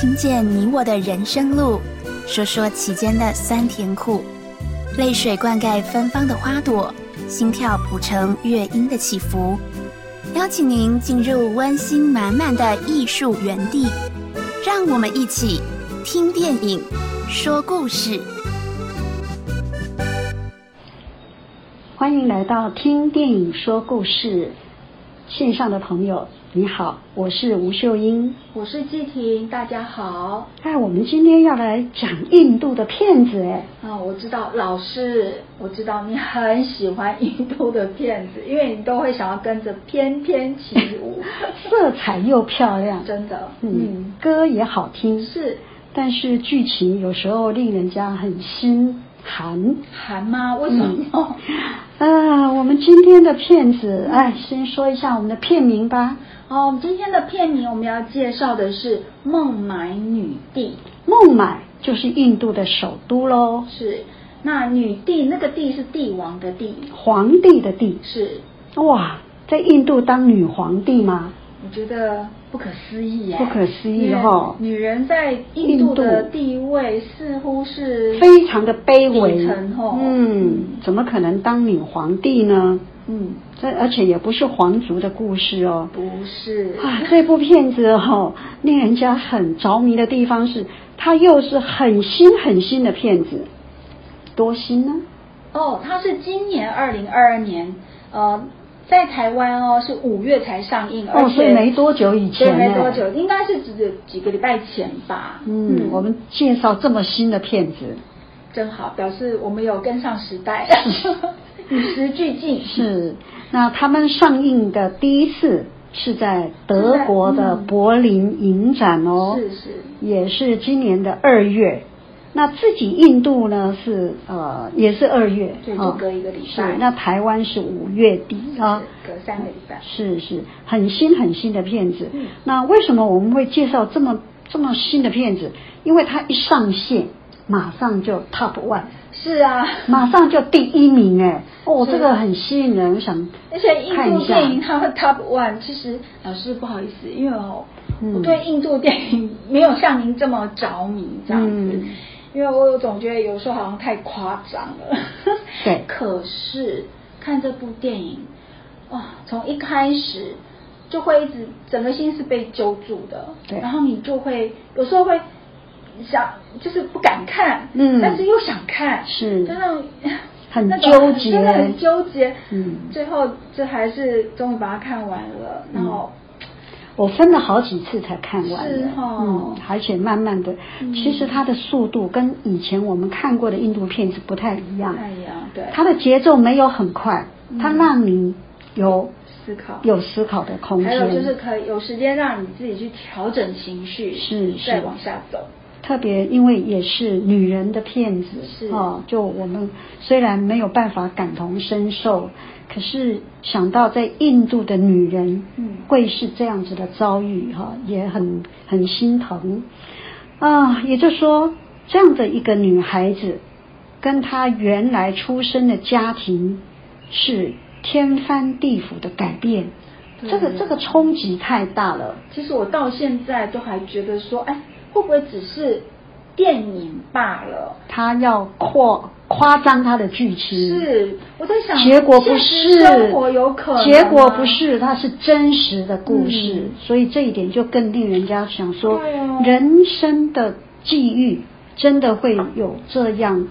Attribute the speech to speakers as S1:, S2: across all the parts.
S1: 听见你我的人生路，说说其间的酸甜苦，泪水灌溉芬芳的花朵，心跳谱成乐音的起伏。邀请您进入温馨满满的艺术园地，让我们一起听电影，说故事。
S2: 欢迎来到听电影说故事线上的朋友，你好，我是吴秀英。
S3: 我是季婷，大家好。
S2: 哎，我们今天要来讲印度的骗子哎。
S3: 啊、我知道老师，我知道你很喜欢印度的骗子，因为你都会想要跟着翩翩起舞，
S2: 色彩又漂亮，
S3: 真的，
S2: 嗯，歌也好听，
S3: 是
S2: 但是剧情有时候令人家很心寒。
S3: 寒吗？为什么？
S2: 啊，我们今天的骗子，哎，先说一下我们的片名吧，
S3: 哦，我们今天的片名我们要介绍的是《孟买女帝。
S2: 孟买就是印度的首都喽》，，
S3: 是。那女帝那个帝是帝王的帝，
S2: 皇帝的帝。
S3: 是。
S2: 哇，在印度当女皇帝吗？
S3: 我觉得不可思议耶，
S2: 不可思议
S3: 哈
S2: 哦
S3: 女人在印度的地位似乎是
S2: 非常的卑微。
S3: 底层哦，
S2: 嗯，怎么可能当女皇帝呢？
S3: 嗯，
S2: 这而且也不是皇族的故事哦。
S3: 不是
S2: 啊，这部片子哦，令人家很着迷的地方是，它又是很新很新的片子，多新呢？
S3: 哦，它是今年二零二二年，呃，在台湾哦是五月才上映，而
S2: 哦，
S3: 且
S2: 所以没多久以前对
S3: 没多久，应该是只几个礼拜前吧。
S2: 嗯，我们介绍这么新的片子，
S3: 真好，表示我们有跟上时代，与时俱进。
S2: 是，那他们上映的第一次是在德国的柏林影展哦，
S3: 是是
S2: 也是今年的二月。那自己印度呢是呃也是二月，
S3: 对就
S2: 哦
S3: 隔一个礼
S2: 是
S3: 拜，
S2: 那台湾是五月底啊，
S3: 隔三个礼拜。
S2: 是是很新很新的片子。
S3: 嗯
S2: 那为什么我们会介绍这么这么新的片子？因为它一上线，马上就 top one。
S3: 是啊，
S2: 马上就第一名哎，哦，这个很吸引人，我想
S3: 而且印度电影它的 Top One，其实老师不好意思，因为哦，
S2: 嗯。
S3: 我对印度电影没有像您这么着迷这样子，
S2: 嗯。
S3: 因为我总觉得有时候好像太夸张了。
S2: 对。
S3: 可是看这部电影，哇，从一开始就会一直整个心是被揪住的，
S2: 对。
S3: 然后你就会有时候会想，就是不敢看，
S2: 嗯。
S3: 但是又想看，
S2: 是。
S3: 就 那种。
S2: 很纠结。
S3: 真的很纠结。
S2: 嗯。
S3: 最后这还是终于把它看完了，然后。
S2: 我分了好几次才看完的。
S3: 是哦
S2: 嗯，而且慢慢的，
S3: 嗯。
S2: 其实它的速度跟以前我们看过的印度片子不太一样，
S3: 不太一样，对，
S2: 它的节奏没有很快，
S3: 嗯。
S2: 它让你有
S3: 思考。
S2: 有思考的空间，
S3: 还有就是可以有时间让你自己去调整情绪，
S2: 是是。
S3: 再往下走。
S2: 特别因为也是女人的骗子，
S3: 是
S2: 哦，就我们虽然没有办法感同身受，可是想到在印度的女人，
S3: 嗯
S2: 会是这样子的遭遇，哈、也很很心疼啊。也就是说，这样的一个女孩子，跟她原来出生的家庭是天翻地覆的改变，这个这个冲击太大了。
S3: 其实我到现在都还觉得说，哎，会不会只是电影罢了？
S2: 他要扩夸张他的剧情，
S3: 是，我在想，
S2: 结果不是，
S3: 生活有可能
S2: 结果不是，它是真实的故事，
S3: 嗯。
S2: 所以这一点就更令人家想说，
S3: 哦
S2: 人生的际遇真的会有这样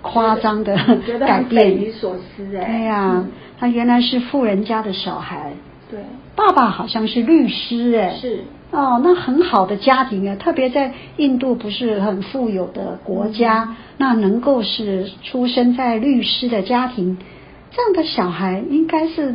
S2: 夸张的 改
S3: 变匪夷
S2: 变。
S3: 所思哎。
S2: 对呀、
S3: 嗯。
S2: 他原来是富人家的小孩，
S3: 对，
S2: 爸爸好像是律师哎，
S3: 是。
S2: 哦，那很好的家庭啊，特别在印度不是很富有的国家，
S3: 嗯。
S2: 那能够是出生在律师的家庭，这样的小孩应该是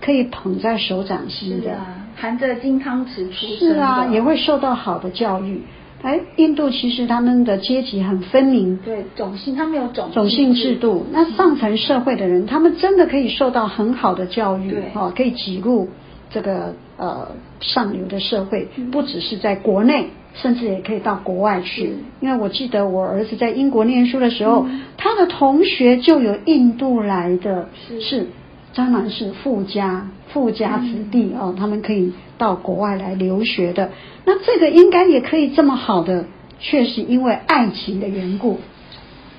S2: 可以捧在手掌心的。
S3: 是啊，含着金汤匙出
S2: 是
S3: 生是
S2: 啊，也会受到好的教育。哎，印度其实他们的阶级很分明，
S3: 对种姓，他们有种
S2: 种姓制度。那上层社会的人，他们真的可以受到很好的教育
S3: 对，
S2: 哦，可以挤入这个呃上流的社会，
S3: 嗯
S2: 不只是在国内，甚至也可以到国外去。因为我记得我儿子在英国念书的时候，
S3: 嗯
S2: 他的同学就有印度来的，
S3: 是
S2: 是当然是富家富家子弟哦，他们可以到国外来留学的。那这个应该也可以这么好的，却是因为爱情的缘故。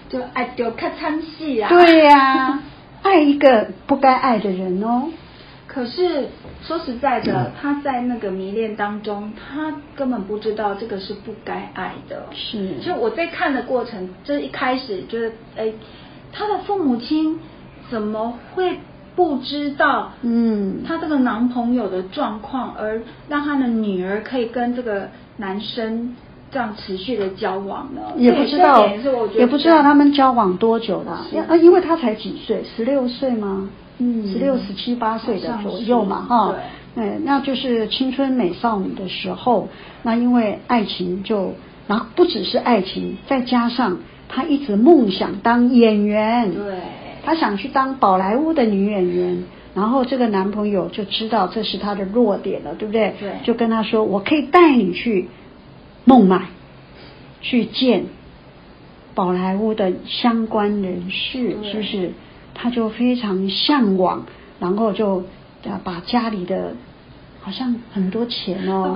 S3: 就爱就看参戏啊。
S2: 对呀、爱一个不该爱的人哦。
S3: 可是说实在的，他在那个迷恋当中，他根本不知道这个是不该爱的。
S2: 是
S3: 就我在看的过程，就是一开始就是，哎，他的父母亲怎么会不知道？
S2: 嗯
S3: 他这个男朋友的状况，而让他的女儿可以跟这个男生这样持续的交往呢？
S2: 也不知道也不知道他们交往多久了。
S3: 是
S2: 啊，因为他才几岁，十六岁吗？
S3: 嗯
S2: 十六、十七八岁的左右嘛，哈。
S3: 对
S2: 嗯，那就是青春美少女的时候，那因为爱情就，然后不只是爱情，再加上她一直梦想当演员，
S3: 对，
S2: 她想去当宝莱坞的女演员，然后这个男朋友就知道这是她的弱点了，对不对？
S3: 对
S2: 就跟她说：“我可以带你去孟买，去见宝莱坞的相关人士，是不是？”他就非常向往，然后就呃把家里的好像很多钱哦，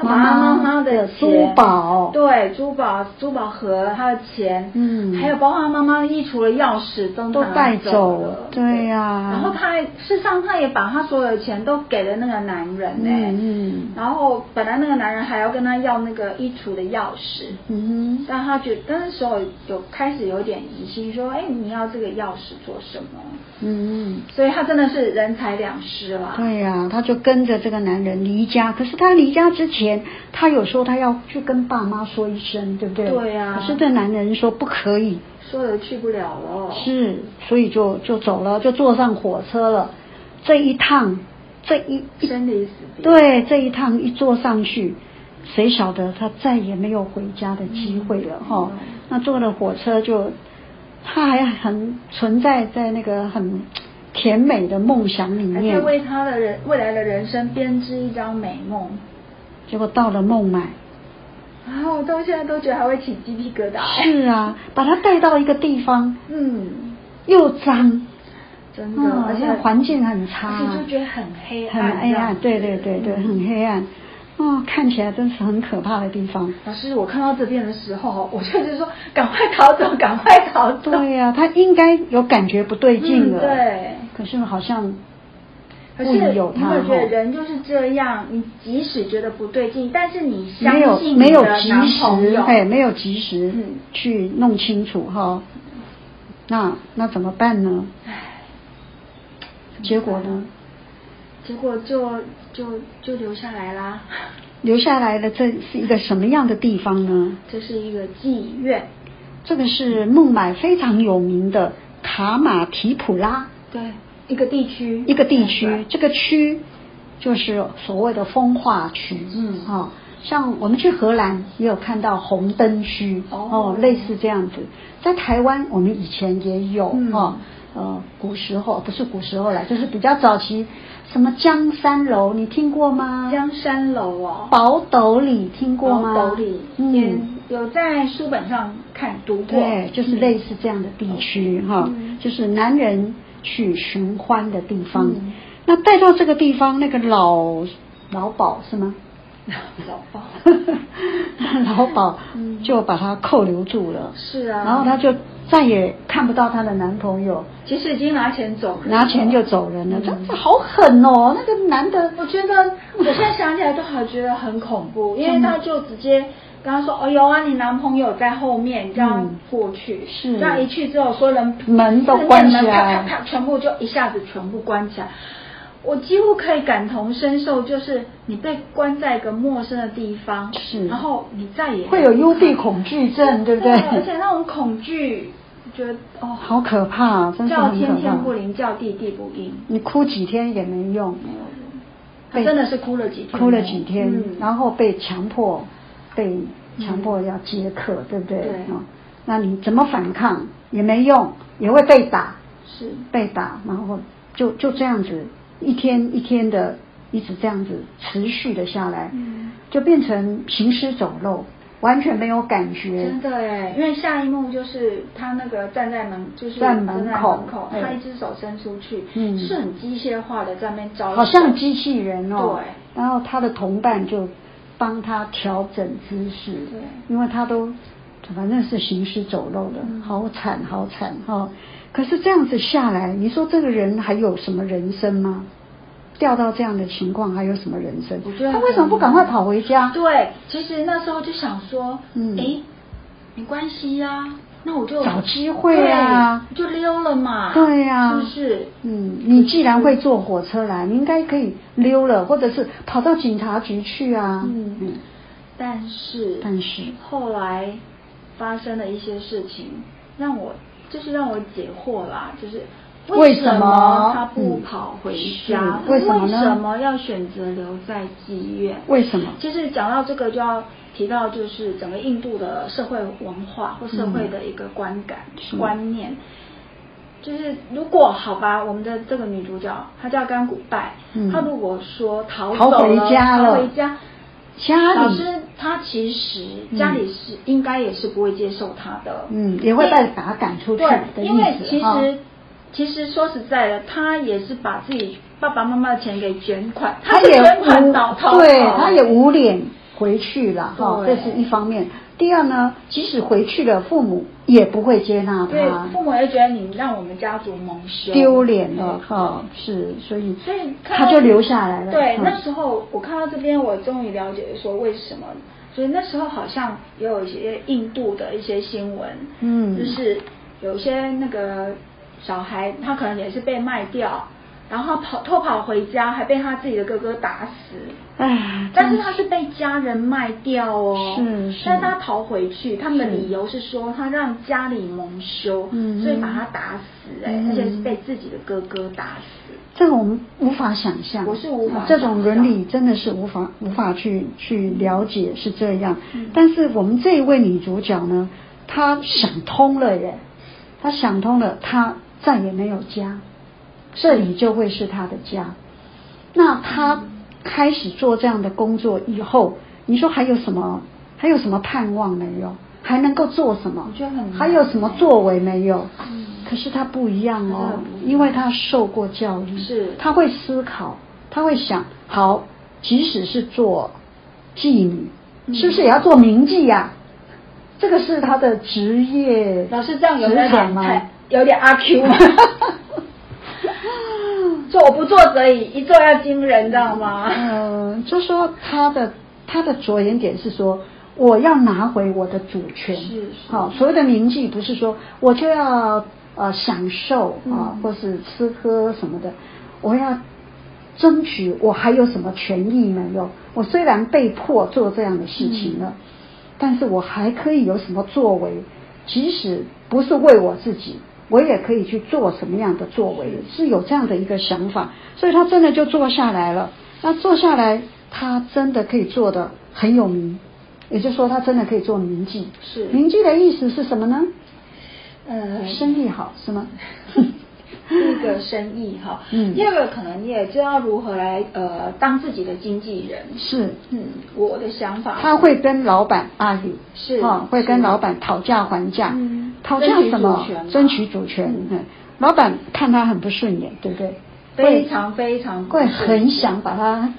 S3: 他把他他把他妈妈的
S2: 珠
S3: 钱
S2: 宝，
S3: 对珠宝珠宝盒，他的钱，
S2: 嗯
S3: 还有包括他妈妈衣橱的钥匙都
S2: 都带
S3: 走
S2: 走
S3: 了，
S2: 对呀
S3: 然后他事实上他也把他所有的钱都给了那个男人呢、
S2: 嗯嗯
S3: 然后本来那个男人还要跟他要那个衣橱的钥匙，
S2: 嗯哼。
S3: 但他觉得那时候有开始有点疑心，说，哎，你要这个钥匙做什么？
S2: 嗯，
S3: 所以他真的是人财两失了。
S2: 对呀、他就跟着这个男人离家。可是他离家之前，他有时候他要去跟爸妈说一声，对不对？
S3: 对呀
S2: 可是这男人说不可以，
S3: 说了去不了了。
S2: 是，所以就就走了，就坐上火车了。这一趟，这一一
S3: 生离死别。
S2: 对这一趟一坐上去，谁晓得他再也没有回家的机会了哈、
S3: 嗯
S2: 那坐了火车就，他还很存在在那个很甜美的梦想里
S3: 还在
S2: 面。
S3: 为他的人未来的人生编织一张美梦。
S2: 结果到了孟买，
S3: 然后我到现在都觉得还会起鸡皮疙瘩。
S2: 是啊，把他带到一个地方，
S3: 嗯，
S2: 又脏，
S3: 真的，
S2: 嗯
S3: 而且
S2: 环境很差
S3: 而且就觉得很黑暗，
S2: 很黑暗，对对对对，
S3: 嗯
S2: 很黑暗。哦，看起来真是很可怕的地方。
S3: 老师，我看到这边的时候，我就是说，赶快逃走，赶快逃走。
S2: 对呀、他应该有感觉不对劲了。
S3: 嗯对。
S2: 可是好像
S3: 可是
S2: 有他
S3: 你会觉得人就是这样，你即使觉得不对劲，但是你相
S2: 没有
S3: 信
S2: 没有及时
S3: 朋，友，
S2: 嘿，没有及时
S3: 嗯
S2: 去弄清楚哈。那那怎么办呢？
S3: 唉
S2: 结果呢？
S3: 结果就就就留下来啦。
S2: 留下来的这是一个什么样的地方呢？
S3: 这是一个妓院，
S2: 这个是孟买非常有名的卡马提普拉
S3: 对，一个地区，
S2: 一个地区，这个区就是所谓的风化区，
S3: 嗯。
S2: 啊、像我们去荷兰也有看到红灯区，
S3: 哦。
S2: 类似这样子，在台湾我们以前也有，
S3: 嗯。
S2: 哦，呃，古时候不是古时候啦，就是比较早期，什么江山楼，你听过吗？
S3: 江山楼哦，
S2: 宝斗里听过吗？
S3: 斗里，
S2: 嗯。
S3: 有在书本上看读过，
S2: 对，就是类似这样的地区哈、
S3: 嗯。
S2: 就是男人去寻欢的地方。
S3: 嗯。
S2: 那带到这个地方，那个老老鸨是吗？
S3: 老鸨，
S2: 老鸨
S3: 嗯。
S2: 就把他扣留住了，
S3: 是啊，
S2: 然后她就再也看不到她的男朋友，
S3: 其实已经拿钱走了，
S2: 拿钱就走人了，
S3: 嗯。
S2: 真是好狠哦！那个男的，
S3: 我觉得我现在想起来都好觉得很恐怖，因为他就直接跟他说：“哦，有啊，你男朋友在后面，你这样
S2: 嗯
S3: 过去。
S2: 是
S3: 这样一去之后，所有人
S2: 门都关起来
S3: 啪啪啪，全部就一下子全部关起来。我几乎可以感同身受，就是你被关在一个陌生的地方，
S2: 是
S3: 然后你再也
S2: 会有幽闭恐惧症，对不对？
S3: 而且那种恐惧，觉得哦，
S2: 好可怕，真是
S3: 叫天天不。灵，叫地地不应。
S2: 你哭几天也没用，
S3: 真的是哭了几天，
S2: 哭了几天，
S3: 嗯
S2: 然后被强迫被强迫要接客，对不对？
S3: 对
S2: 哦那你怎么反抗也没用，也会被打，
S3: 是
S2: 被打，然后就就这样子一天一天的一直这样子持续的下来，
S3: 嗯
S2: 就变成行尸走肉。完全没有感觉。
S3: 真的哎，因为下一幕就是他那个站在门，就是
S2: 在
S3: 门
S2: 口，
S3: 他一只手伸出去，嗯，是很机械化的在那边招，
S2: 好像机器人哦。
S3: 对。
S2: 然后他的同伴就帮他调整姿势，
S3: 对，
S2: 因为他都反正是行尸走肉的，好惨好惨哈。可是这样子下来，你说这个人还有什么人生吗？掉到这样的情况，还有什么人生？他为什么不赶快跑回家？
S3: 对，其实那时候就想说，嗯，哎，没关系呀，那我就
S2: 找机会啊，
S3: 就溜了嘛。
S2: 对呀，
S3: 是不是？
S2: 嗯，你既然会坐火车来，你应该可以溜了，或者是跑到警察局去啊。
S3: 嗯嗯。但是，
S2: 但是
S3: 后来发生了一些事情，让我就是让我解惑啦，就是。为什么他不跑回家？
S2: 为什么呢？
S3: 为什么要选择留在妓院？
S2: 为什么？
S3: 其实讲到这个，就要提到就是整个印度的社会文化或社会的一个观感观念。就是如果好吧，我们的这个女主角她叫甘古拜，她如果说逃
S2: 逃回家
S3: 了，回家，
S2: 家
S3: 里老师她其实家里是应该也是不会接受她的，
S2: 嗯，也会被把她赶出去的
S3: 因为其实。其实说实在的，他也是把自己爸爸妈妈的钱给捐款，他
S2: 也
S3: 捐款倒逃
S2: 对，他也无脸回去了哈，这是一方面。第二呢，即使回去了，父母也不会接纳他，
S3: 父母也觉得你让我们家族蒙羞，
S2: 丢脸了哈，是，所以所以他就留下来了。
S3: 对，那时候我看到这边，我终于了解说为什么，所以那时候好像也有一些印度的一些新闻，嗯，就是有些那个。小孩他可能也是被卖掉，然后跑偷跑回家，还被他自己的哥哥打死。
S2: 唉，
S3: 但是他是被家人卖掉哦。
S2: 是是。
S3: 但是他逃回去，他们的理由是说他让家里蒙羞，所以把他打死。哎，而且是被自己的哥哥打死。
S2: 这个我们无法想象。
S3: 我是无法。
S2: 这种伦理真的是无法无法去去了解是这样。但是我们这一位女主角呢，她想通了耶，她想通了，她。再也没有家，这里就会是他的家。那他开始做这样的工作以后，你说还有什么？还有什么盼望没有？还能够做什么？
S3: 我觉得很
S2: 还有什么作为没有？嗯。可是他不一样哦，因为他受过教育，
S3: 是
S2: 他会思考，他会想，好，即使是做妓女，是不是也要做名妓呀？这个是他的职业，
S3: 老师这样有没有点有点阿 Q 吗？做我不做则已，一做要惊人，知道吗？
S2: 嗯，就说他的他的着眼点是说，我要拿回我的主权。
S3: 是
S2: 好，所谓的铭记不是说我就要呃享受啊，或是吃喝什么的，我要争取我还有什么权益没有？我虽然被迫做这样的事情了，但是我还可以有什么作为？即使不是为我自己。我也可以去做什么样的作为，是有这样的一个想法，所以他真的就坐下来了。那坐下来，他真的可以做的很有名，也就是说，他真的可以做名妓。
S3: 是
S2: 名妓的意思是什么呢？
S3: 呃，
S2: 生意好是吗？
S3: 一个生意哈，嗯，第二个可能你也知道如何来呃当自己的经纪人。
S2: 是，
S3: 嗯，我的想法，
S2: 他会跟老板阿宇
S3: 是
S2: 啊，会跟老板讨价还价。讨价什么？争取主权。嗯，老板看他很不顺眼，对不对？
S3: 非常非常
S2: 会很想把他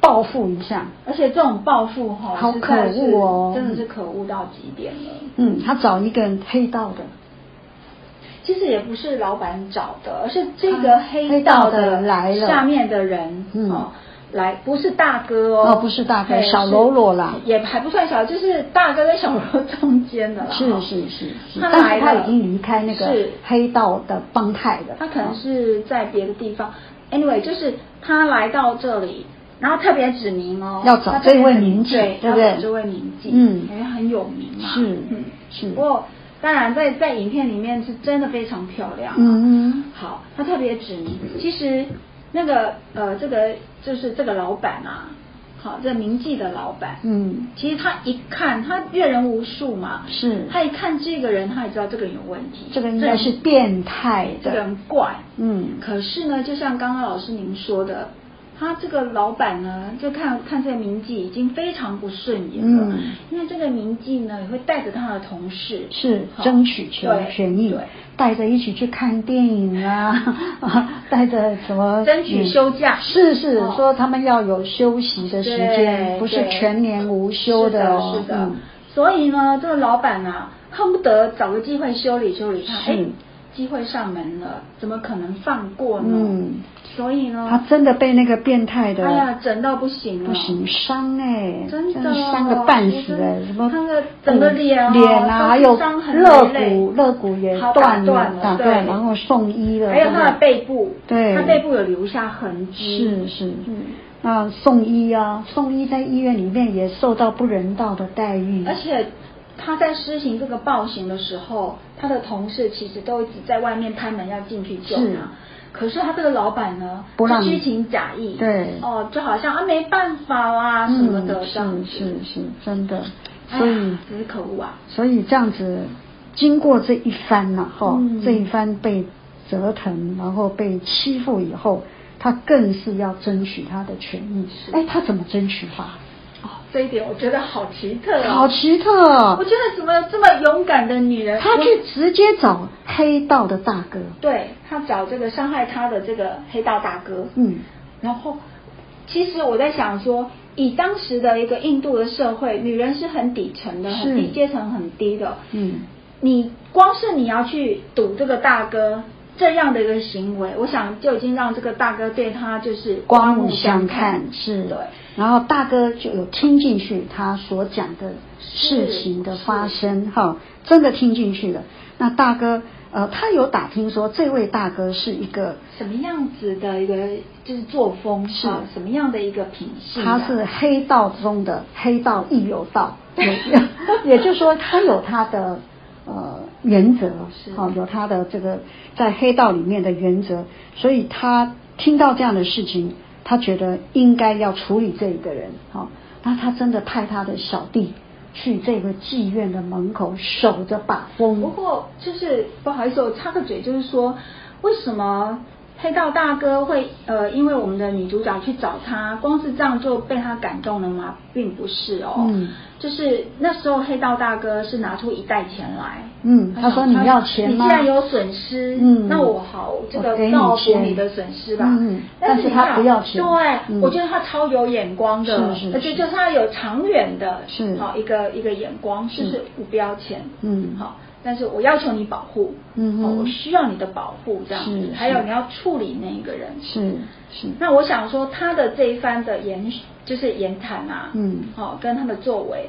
S2: 报复一下。
S3: 而且这种报复哈，
S2: 好可恶哦，
S3: 真的是可恶到极点了。
S2: 嗯，他找一个黑道的，
S3: 其实也不是老板找的，而是这个黑道的
S2: 来了
S3: 下面的人，嗯。来，不是大哥哦，
S2: 不是大哥，小喽啰啦，
S3: 也还不算小，就是大哥跟小喽中间的啦。
S2: 是是是，他来他已经离开那个黑道的帮派的，
S3: 他可能是在别的地方。Anyway，就是他来到这里，然后特别指名哦，
S2: 要找这位名妓，对不对？
S3: 这位名妓，嗯，因为很有名嘛，
S2: 是，嗯是。
S3: 不过当然，在在影片里面是真的非常漂亮，
S2: 嗯嗯。
S3: 好，他特别指名，其实。那个呃，这个就是这个老板啊，好，这名记的老板，
S2: 嗯，
S3: 其实他一看，他阅人无数嘛，
S2: 是，
S3: 他一看这个人，他也知道这个人有问题，
S2: 这个应该是变态的，
S3: 这个人怪，
S2: 嗯，
S3: 可是呢，就像刚刚老师您说的，他这个老板呢，就看看这个名记已经非常不顺眼了，
S2: 嗯。
S3: 因为这个名记呢也会带着他的同事。
S2: 是争取权
S3: 对
S2: 权益
S3: 对，
S2: 带着一起去看电影啊，带着什么
S3: 争取休假。
S2: 嗯是是
S3: 哦。
S2: 说他们要有休息的时间，不是全年无休
S3: 的
S2: 哦。
S3: 是的。
S2: 嗯。
S3: 所以呢，这个老板啊，恨不得找个机会修理修理他。机会上门了，怎么可能放过呢？
S2: 嗯，
S3: 所以呢，
S2: 他真的被那个变态的，
S3: 哎呀，整到不行了，
S2: 不行，伤哎，
S3: 真的
S2: 伤个半死哎，什么
S3: 他的整个脸哦
S2: 脸啊，还有肋骨，肋骨也
S3: 好
S2: 断
S3: 了对
S2: 打断，然后送医了，
S3: 还有他的背部，
S2: 对。
S3: 他背部有留下痕迹，
S2: 是是，
S3: 嗯。
S2: 那送医啊，送医在医院里面也受到不人道的待遇，
S3: 而且他在施行这个暴行的时候，他的同事其实都一直在外面拍门要进去救他。可是他这个老板呢，
S2: 不让
S3: 是虚情假意，
S2: 对
S3: 哦，就好像啊没办法啦、什么的
S2: 嗯
S3: 这样子，
S2: 是是是，真的，所以
S3: 真是可恶啊！
S2: 所以这样子，经过这一番呐、哈、
S3: 嗯
S2: 这一番被折腾，然后被欺负以后，他更是要争取他的权益。哎，他怎么争取法？
S3: 哦，这一点我觉得好奇特哦，
S2: 好奇特。
S3: 我，觉得怎么这么勇敢的女人，
S2: 她去直接找黑道的大哥，
S3: 对她找这个伤害她的这个黑道大哥，
S2: 嗯，
S3: 然后，其实我在想说，以当时的一个印度的社会，女人是很底层的，
S2: 是。
S3: 很低阶层很低的。
S2: 嗯，
S3: 你光是你要去赌这个大哥这样的一个行为，我想就已经让这个大哥对他就是
S2: 刮目
S3: 目
S2: 相
S3: 看。
S2: 看，是。
S3: 对。
S2: 然后大哥就有听进去他所讲的事情的发生，哈，真的听进去了。那大哥，呃，他有打听说，这位大哥是一个
S3: 什么样子的一个就是作风
S2: 是。
S3: 啊什么样的一个品性啊、
S2: 他是黑道中的黑道亦有道，也 也就是说他有他的呃原则
S3: 是，
S2: 哦，有他的这个在黑道里面的原则，所以他听到这样的事情，他觉得应该要处理这一个人，哦，那他真的派他的小弟去这个妓院的门口守着把风。
S3: 不，过就是不好意思，我插个嘴，就是说为什么黑道大哥会呃，因为我们的女主角去找他，光是这样就被他感动了吗？并不是哦，
S2: 嗯。
S3: 就是那时候黑道大哥是拿出一袋钱来，
S2: 嗯他说你要钱吗？
S3: 你既然有损失，
S2: 嗯。
S3: 那我好这个
S2: 我给你
S3: 报复你的损失吧，
S2: 嗯嗯但是他不要钱。
S3: 对，
S2: 嗯。
S3: 我觉得他超有眼光的，
S2: 是是。是
S3: 而且就是他有长远的，
S2: 是。
S3: 好一个一个眼光，就是不不要钱，
S2: 嗯。
S3: 好。但是我要求你保护，
S2: 嗯哼。
S3: 哦，我需要你的保护，这样子还有你要处理那一个人。
S2: 是是，
S3: 那我想说，他的这一番的言就是言谈啊，
S2: 嗯。
S3: 好、跟他的作为，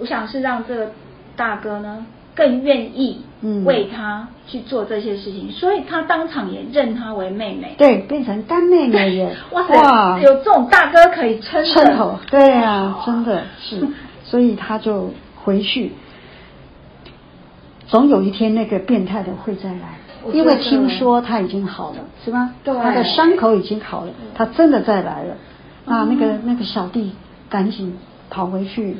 S3: 我想是让这个大哥呢更愿意
S2: 嗯。
S3: 为他去做这些事情，所以他当场也认他为妹妹。
S2: 对，变成干妹妹 耶，
S3: 哇塞，有这种大哥可以撑
S2: 头，对啊，真的是，所以他就回去，总有一天那个变态的会再来因为听说他已经好了，是吧？
S3: 对
S2: 他的伤口已经好了，他真的再来了。那那个
S3: 嗯
S2: 那个小弟赶紧跑回去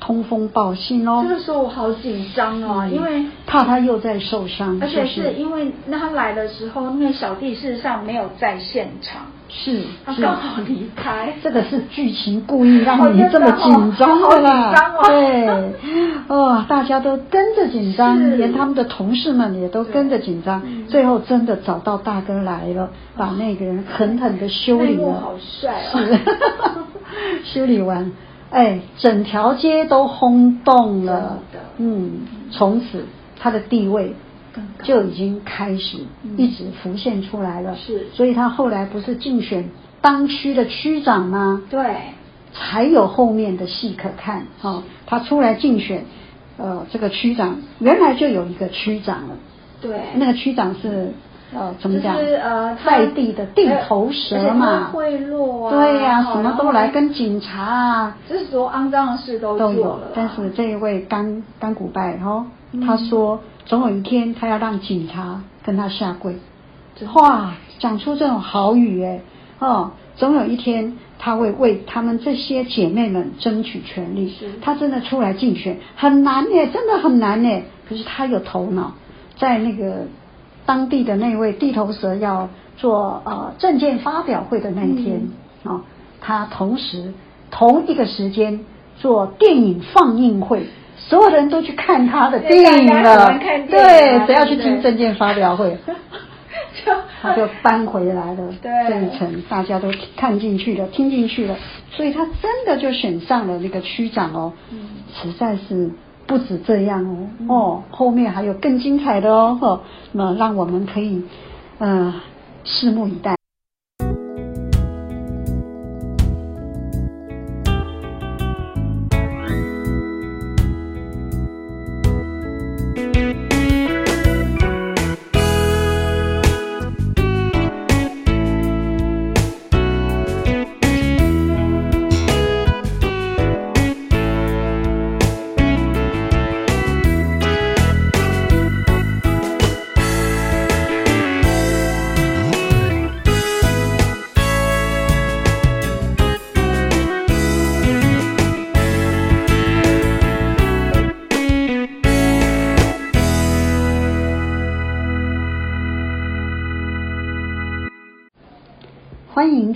S2: 通风报信哦。
S3: 这，个时候我好紧张哦，
S2: 嗯。
S3: 因为
S2: 怕他又在受伤，
S3: 而且
S2: 是
S3: 因为那他来的时候，那个小弟事实上没有在现场，
S2: 是是。
S3: 他刚好离开。
S2: 这个是剧情故意让你
S3: 哦
S2: 这么紧张的啦，对，哦，大家都跟着紧张，连他们的同事们也都跟着紧张，
S3: 嗯
S2: 最后真的找到大哥来了，把那个人狠狠的修理了。
S3: 好，帅哦。
S2: 是，修理完，哎，整条街都轰动了，嗯，从此他的地位就已经开始
S3: 嗯。
S2: 一直浮现出来了，
S3: 是。
S2: 所以他后来不是竞选当区的区长吗？
S3: 对，
S2: 才有后面的戏可看。哦，他出来竞选，呃，这个区长原来就有一个区长了，
S3: 对，
S2: 那个区长是呃怎么讲？
S3: 就是呃
S2: 在地的地头蛇嘛。
S3: 贿赂啊，
S2: 对呀、
S3: 好
S2: 什么都来，跟警察啊
S3: 就是所有肮脏的事都
S2: 都有。但是这一位甘甘古拜哦，
S3: 嗯
S2: 他说总有一天他要让警察跟他下跪。哇，讲出这种好语哎，哦，总有一天他会为他们这些姐妹们争取权利
S3: 是。
S2: 他真的出来竞选很难耶，真的很难耶。可是他有头脑，在那个当地的那位地头蛇要做呃证件发表会的那一天，
S3: 嗯
S2: 啊，他同时同一个时间做电影放映会，所有人都去看他的电影了。对，谁要去听证件发表会？他就搬回来了，这一层大家都看进去了，听进去了，所以他真的就选上了那个区长哦，实在是不止这样哦，哦，后面还有更精彩的哦，那让我们可以嗯拭目以待。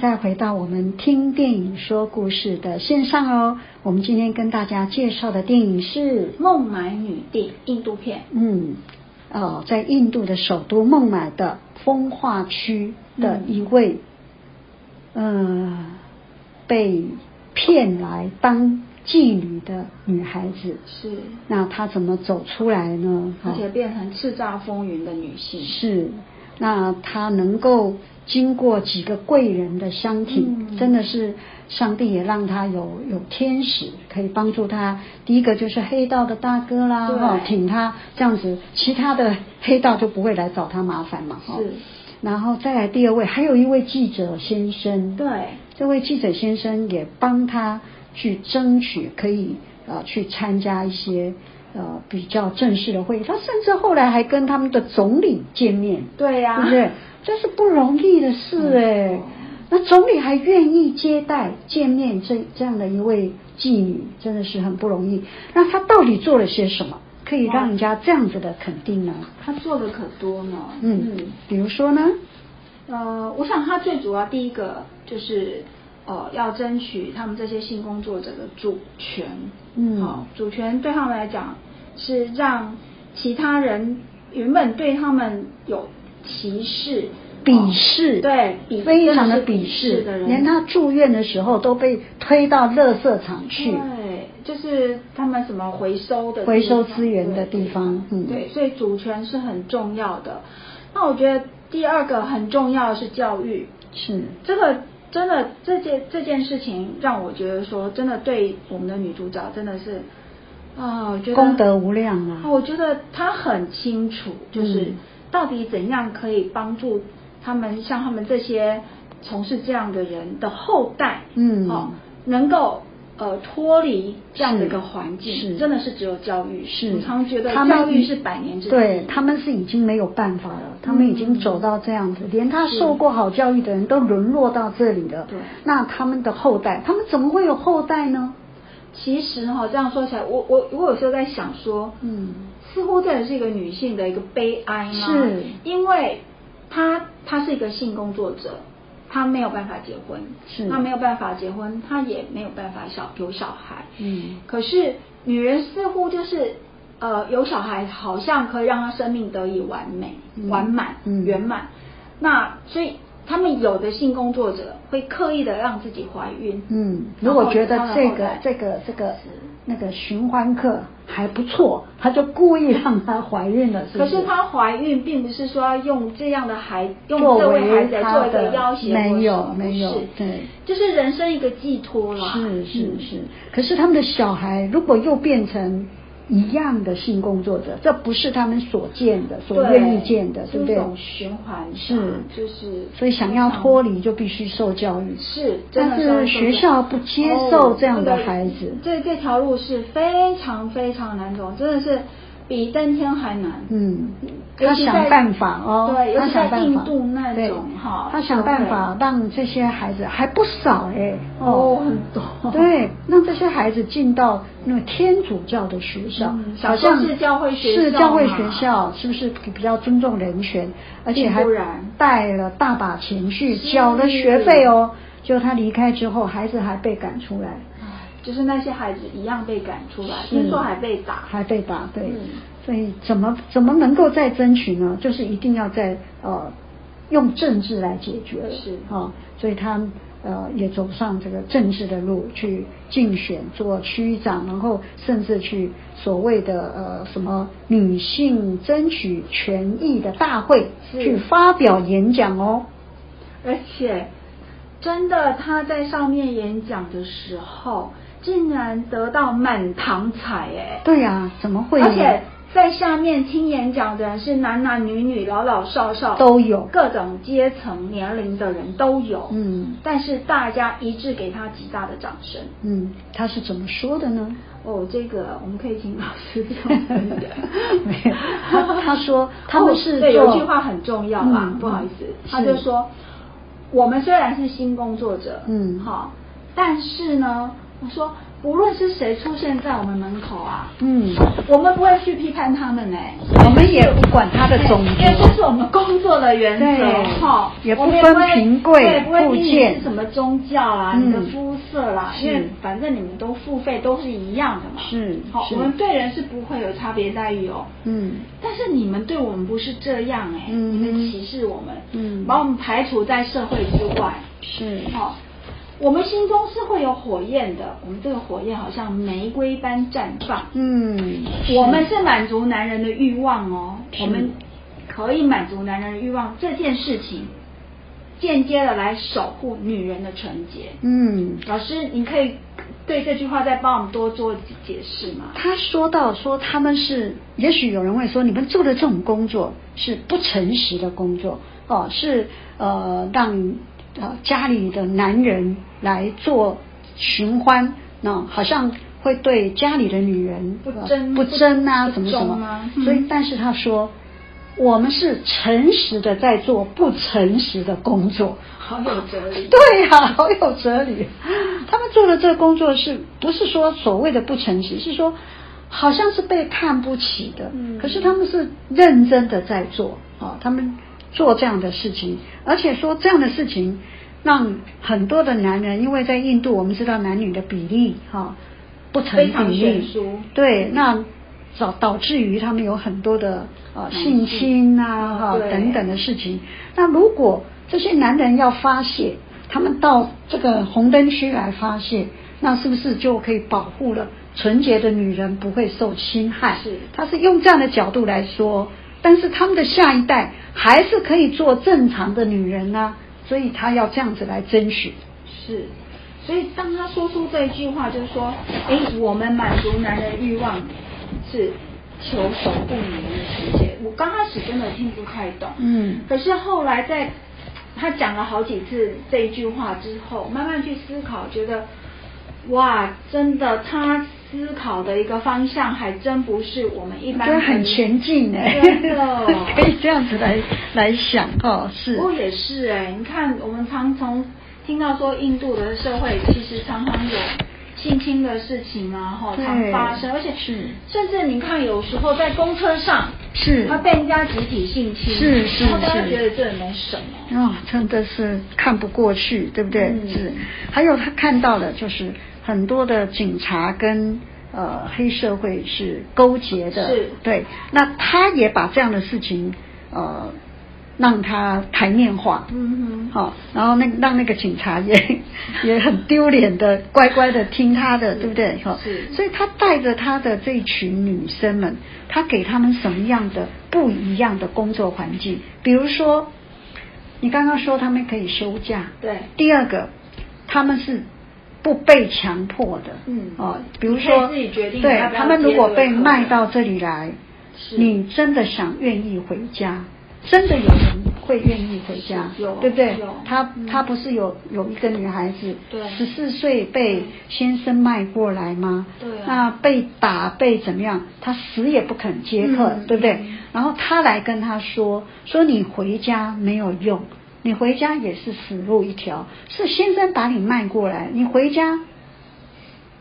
S2: 再回到我们听电影说故事的线上哦。我们今天跟大家介绍的电影是《
S3: 孟买女帝》印度片。
S2: 嗯，哦，在印度的首都孟买的风化区的一位，呃，被骗来当妓女的女孩子。
S3: 是。
S2: 那她怎么走出来呢？
S3: 而且变成叱咤风云的女性。
S2: 是。那她能够。经过几个贵人的相挺，真的是上帝也让他有有天使可以帮助他。第一个就是黑道的大哥啦，哈，挺他这样子，其他的黑道就不会来找他麻烦嘛，哈。是。然后再来第二位，还有一位记者先生，
S3: 对，
S2: 这位记者先生也帮他去争取可以呃去参加一些呃比较正式的会议。他甚至后来还跟他们的总理见面，
S3: 对呀，
S2: 对不对？这是不容易的事哎，那总理还愿意接待见面这这样的一位妓女，真的是很不容易。那他到底做了些什么，可以让人家这样子的肯定呢？
S3: 他做的可多呢。
S2: 嗯，比如说呢？
S3: 呃，我想他最主要第一个就是呃，要争取他们这些性工作者的主权。嗯，好，主权对他们来讲是让其他人原本对他们有。歧视、
S2: 鄙视，
S3: 对，
S2: 非常的鄙视，连他住院的时候都被推到垃圾场去。
S3: 对，就是他们什么回收的
S2: 回收资源的地方。
S3: 嗯，对，所以主权是很重要的。那我觉得第二个很重要的是教育。
S2: 是
S3: 这个真的这件这件事情让我觉得说，真的对我们的女主角真的是啊，我觉得
S2: 功德无量啊。
S3: 我觉得她很清楚，就是。到底怎样可以帮助他们像他们这些从事这样的人的后代，嗯，哦，能够呃脱离这样的一个环境，是真的是只有教育。是，我常觉得教育是百年之
S2: 对，他们是已经没有办法了，他们已经走到这样子，连他受过好教育的人都沦落到这里了。对，那他们的后代，他们怎么会有后代呢？
S3: 其实哈，这样说起来，我我我有时候在想说，嗯。似乎这也是一个女性的一个悲哀吗？是，因为她她是一个性工作者，她没有办法结婚，是，她没有办法结婚，她也没有办法小有小孩，嗯，可是女人似乎就是呃有小孩，好像可以让她生命得以完美、完满、圆满，那所以他们有的性工作者会刻意的让自己怀孕，
S2: 嗯，如果觉得这个这个这个。那个循环课还不错，他就故意让她怀孕了。
S3: 是可是她怀孕并不是说要用这样的孩用这位孩子做一个要挟，
S2: 没有没有，对，
S3: 就是人生一个寄托了。
S2: 是是是，可是他们的小孩如果又变成。一样的性工作者，这不是他们所见的、所愿意见的，对不对？
S3: 循环
S2: 是，
S3: 就是，
S2: 所以想要脱离，就必须受教育。
S3: 是，
S2: 但是学校不接受这样的孩子。
S3: 这这条路是非常非常难走，真的是。比登天还难。嗯，
S2: 他想办法哦，
S3: 对，他想办法。印度那种哈，
S2: 他想办法让这些孩子还不少哎，
S3: 哦，很多。
S2: 对，让这些孩子进到那个天主教的学校，好像
S3: 是教会学校，
S2: 是教会学校，是不是比较尊重人权？而且还带了大把钱去，缴了学费哦。就他离开之后，孩子还被赶出来，
S3: 就是那些孩子一样被赶出来，听说还被打，
S2: 还被打，对，所以怎么怎么能够再争取呢？就是一定要在呃用政治来解决，
S3: 是
S2: 啊，所以他。呃，也走上这个政治的路去竞选做区长，然后甚至去所谓的呃什么女性争取权益的大会去发表演讲哦。
S3: 而且真的他在上面演讲的时候，竟然得到满堂彩哎。
S2: 对呀，怎么会？
S3: 而且。在下面听演讲的人是男男女女、老老少少
S2: 都有，
S3: 各种阶层、年龄的人都有。
S2: 嗯，
S3: 但是大家一致给他极大的掌声。
S2: 嗯，他是怎么说的呢？
S3: 哦，这个我们可以请老师讲。
S2: 他他说他们是
S3: 对有句话很重要啊，不好意思，他就说我们虽然是新工作者，
S2: 嗯，
S3: 好，但是呢，我说。无论是谁出现在我们门口啊，
S2: 嗯，
S3: 我们不会去批判他们呢，
S2: 我们也不管他的种族，
S3: 因为这是我们工作的原则，哈，
S2: 也不分贫贵
S3: 不
S2: 贱，
S3: 是什么宗教啦，你的肤色啦，因为反正你们都付费都是一样的嘛，
S2: 是，
S3: 好，我们对人是不会有差别待遇哦，
S2: 嗯，
S3: 但是你们对我们不是这样哎，你们歧视我们，
S2: 嗯，
S3: 把我们排除在社会之外，
S2: 是，
S3: 好。我们心中是会有火焰的，我们这个火焰好像玫瑰般绽放。
S2: 嗯，
S3: 我们是满足男人的欲望哦，我们可以满足男人的欲望这件事情，间接的来守护女人的纯洁。
S2: 嗯，
S3: 老师，你可以对这句话再帮我们多做解释吗？
S2: 他说到说他们是，也许有人会说，你们做的这种工作是不诚实的工作哦，是呃让。呃，家里的男人来做寻欢，那好像会对家里的女人
S3: 不争
S2: 不争啊，什么什么。所以，但是他说，我们是诚实的在做不诚实的工作，
S3: 好有哲理。
S2: 对呀，好有哲理。他们做的这个工作是不是说所谓的不诚实？是说好像是被看不起的。
S3: 嗯。
S2: 可是他们是认真的在做啊，他们。做这样的事情，而且说这样的事情，让很多的男人，因为在印度，我们知道男女的比例哈不成比例，对，那导导致于他们有很多的呃性侵啊哈等等的事情。那如果这些男人要发泄，他们到这个红灯区来发泄，那是不是就可以保护了纯洁的女人不会受侵害？
S3: 是，
S2: 他是用这样的角度来说。但是他们的下一代还是可以做正常的女人呢，所以他要这样子来争取。
S3: 是，所以当他说出这一句话，就是说，哎，我们满足男人欲望是求守护女人的世界。我刚开始真的听不太懂，
S2: 嗯，
S3: 可是后来在他讲了好几次这一句话之后，慢慢去思考，觉得哇，真的他。思考的一个方向还真不是我们一般
S2: 很前进哎，
S3: 真的
S2: 可以这样子来来想哦，是。
S3: 不过也是哎，你看我们常从听到说印度的社会其实常常有性侵的事情啊，哈，常发生，而且
S2: 是
S3: 甚至你看有时候在公车上
S2: 是
S3: 他被人家集体性侵，
S2: 是是是，
S3: 大家觉得这没什么
S2: 啊，真的是看不过去，对不对？是，还有他看到的就是。很多的警察跟呃黑社会是勾结的，
S3: 是，
S2: 对，那他也把这样的事情呃让他台面化，
S3: 嗯
S2: 哼，好，然后那让那个警察也 也很丢脸的乖乖的听他的，对不对？
S3: 哈，是，
S2: 所以他带着他的这群女生们，他给他们什么样的不一样的工作环境？比如说，你刚刚说他们可以休假，
S3: 对，
S2: 第二个他们是。不被强迫的，
S3: 嗯，
S2: 哦，比如说，对他们如果被卖到这里来，你真的想愿意回家，真的有人会愿意回家，有对不对？他他不是有有一个女孩子，十四岁被先生卖过来吗？
S3: 对，
S2: 那被打被怎么样？他死也不肯接客，对不对？然后他来跟他说，说你回家没有用。你回家也是死路一条，是先生把你卖过来，你回家，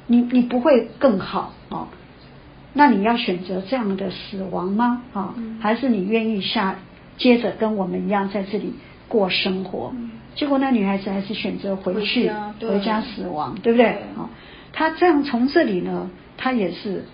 S2: 你你不会更好哦？那你要选择这样的死亡吗？啊，还是你愿意下接着跟我们一样在这里过生活。结果那女孩子还是选择回去，
S3: 回
S2: 家死亡，对不对？好，她这样从这里呢，她也是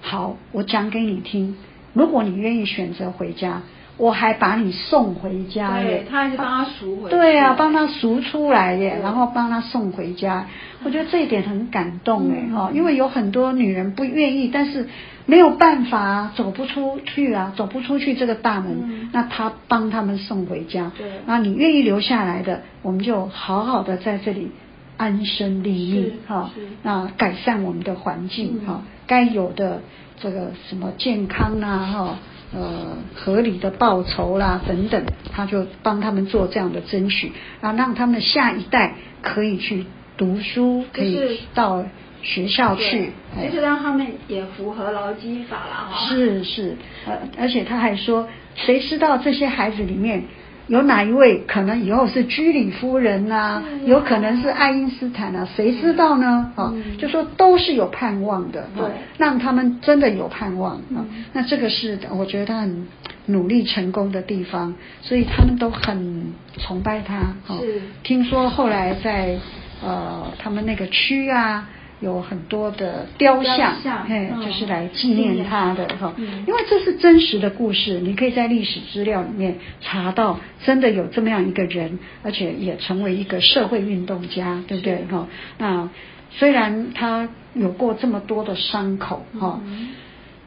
S2: 好，我讲给你听，如果你愿意选择回家。我还把你送回家
S3: 耶，他还是帮他赎回。
S2: 对啊，帮他赎出来耶，然后帮他送回家。我觉得这一点很感动哎哈，因为有很多女人不愿意，但是没有办法，走不出去啊，走不出去这个大门。那他帮他们送回家。
S3: 对。
S2: 那你愿意留下来的，我们就好好的在这里安身立命哈。那改善我们的环境哈，该有的这个什么健康啊哈。呃，合理的报酬啦，等等，他就帮他们做这样的争取，然后让他们的下一代可以去读书，可以到学校去，
S3: 就是让他们也符合劳基法了哈。
S2: 是是，呃，而且他还说，谁知道这些孩子里面。有哪一位可能以后是居里夫人呐？有可能是爱因斯坦啊？谁知道呢？啊，就说都是有盼望的，
S3: 对，
S2: 让他们真的有盼望啊。那这个是我觉得他很努力成功的地方，所以他们都很崇拜他。
S3: 是，
S2: 听说后来在呃他们那个区啊。有很多的雕像，嘿，就是来纪念他的哈，因为这是真实的故事，你可以在历史资料里面查到，真的有这么样一个人，而且也成为一个社会运动家，对不对？哈？那虽然他有过这么多的伤口哈，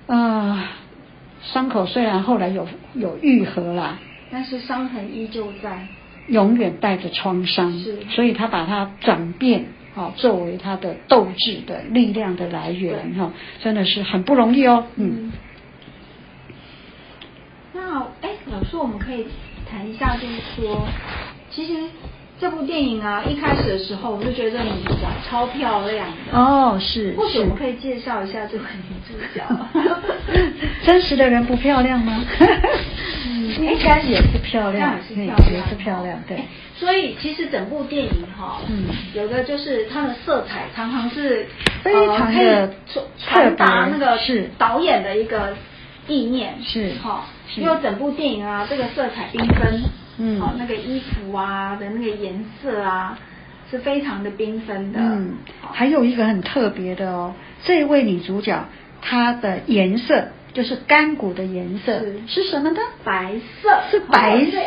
S2: 啊，伤口虽然后来有有愈合了，
S3: 但是伤痕依旧在，
S2: 永远带着创伤，
S3: 是，
S2: 所以他把它转变。好，作为他的斗志的力量的来源，哈，真的是很不容易哦。嗯。
S3: 那哎，老师，我们可以谈一下，就是说，其实这部电影啊，一开始的时候，我就觉得女主角超漂亮的。
S2: 哦，是。
S3: 或许我们可以介绍一下这个女主角。
S2: 真实的人不漂亮吗？应该也是漂亮，也是漂亮，对。
S3: 所以其实整部电影哈，嗯，有的就是它的色彩常常是
S2: 非常的
S3: 传达那个
S2: 是
S3: 导演的一个意念，
S2: 是
S3: 哈，因为整部电影啊，这个色彩缤纷，嗯，好那个衣服啊的那个颜色啊，是非常的缤纷的，
S2: 嗯，还有一个很特别的哦，这位女主角她的颜色。就是干骨的颜色是什么呢？
S3: 白色，
S2: 是白色。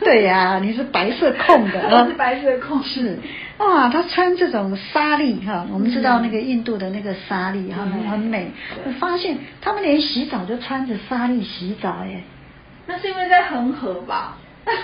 S2: 对呀，你是白色控的
S3: 我是白色控。
S2: 是哇，他穿这种纱丽哈，我们知道那个印度的那个纱丽哈，很美。我发现他们连洗澡就穿着纱丽洗澡耶。
S3: 那是因为在恒河吧？